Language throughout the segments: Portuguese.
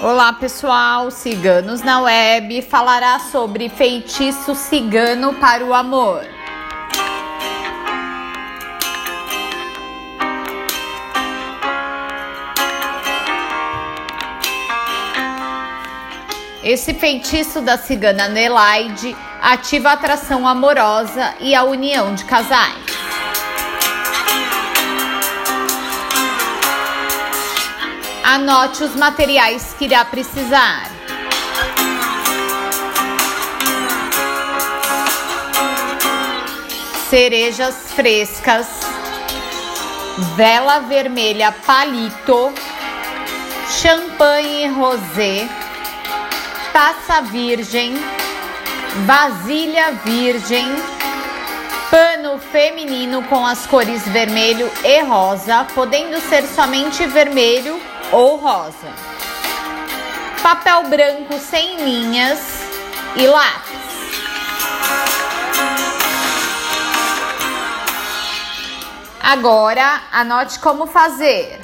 Olá pessoal, Ciganos na Web falará sobre feitiço cigano para o amor. Esse feitiço da cigana Nelaide ativa a atração amorosa e a união de casais. Anote os materiais que irá precisar. Cerejas frescas, vela vermelha palito, champanhe rosé, taça virgem, vasilha virgem, pano feminino com as cores vermelho e rosa, podendo ser somente vermelho ou rosa. Papel branco sem linhas e lápis. Agora, anote como fazer.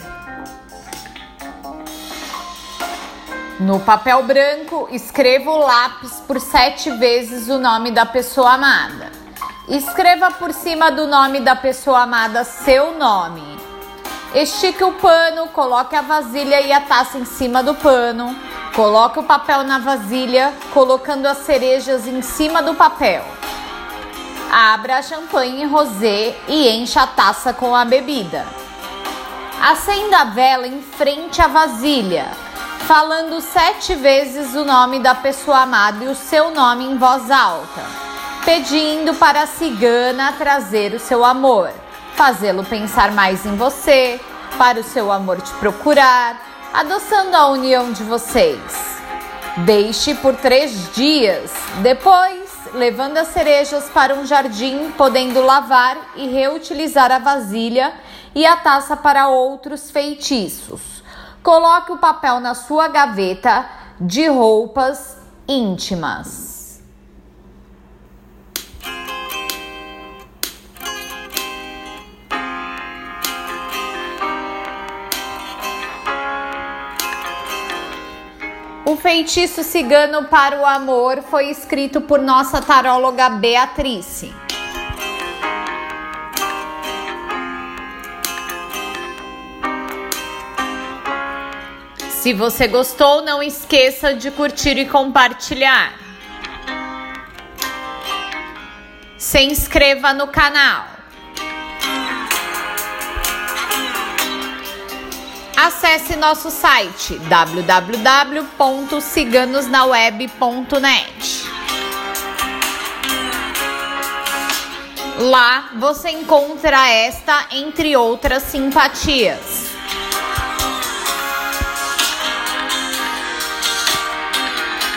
No papel branco, escreva o lápis por sete vezes o nome da pessoa amada. Escreva por cima do nome da pessoa amada seu nome. Estique o pano, coloque a vasilha e a taça em cima do pano. Coloque o papel na vasilha, colocando as cerejas em cima do papel. Abra a champanhe rosé e encha a taça com a bebida. Acenda a vela em frente à vasilha, falando sete vezes o nome da pessoa amada e o seu nome em voz alta, pedindo para a cigana trazer o seu amor fazê-lo pensar mais em você, para o seu amor te procurar, adoçando a união de vocês. Deixe por três dias, depois levando as cerejas para um jardim, podendo lavar e reutilizar a vasilha e a taça para outros feitiços. Coloque o papel na sua gaveta de roupas íntimas. O feitiço cigano para o amor foi escrito por nossa taróloga Beatrice. Se você gostou, não esqueça de curtir e compartilhar. Se inscreva no canal. Acesse nosso site www.ciganosnaweb.net. Lá você encontra esta entre outras simpatias.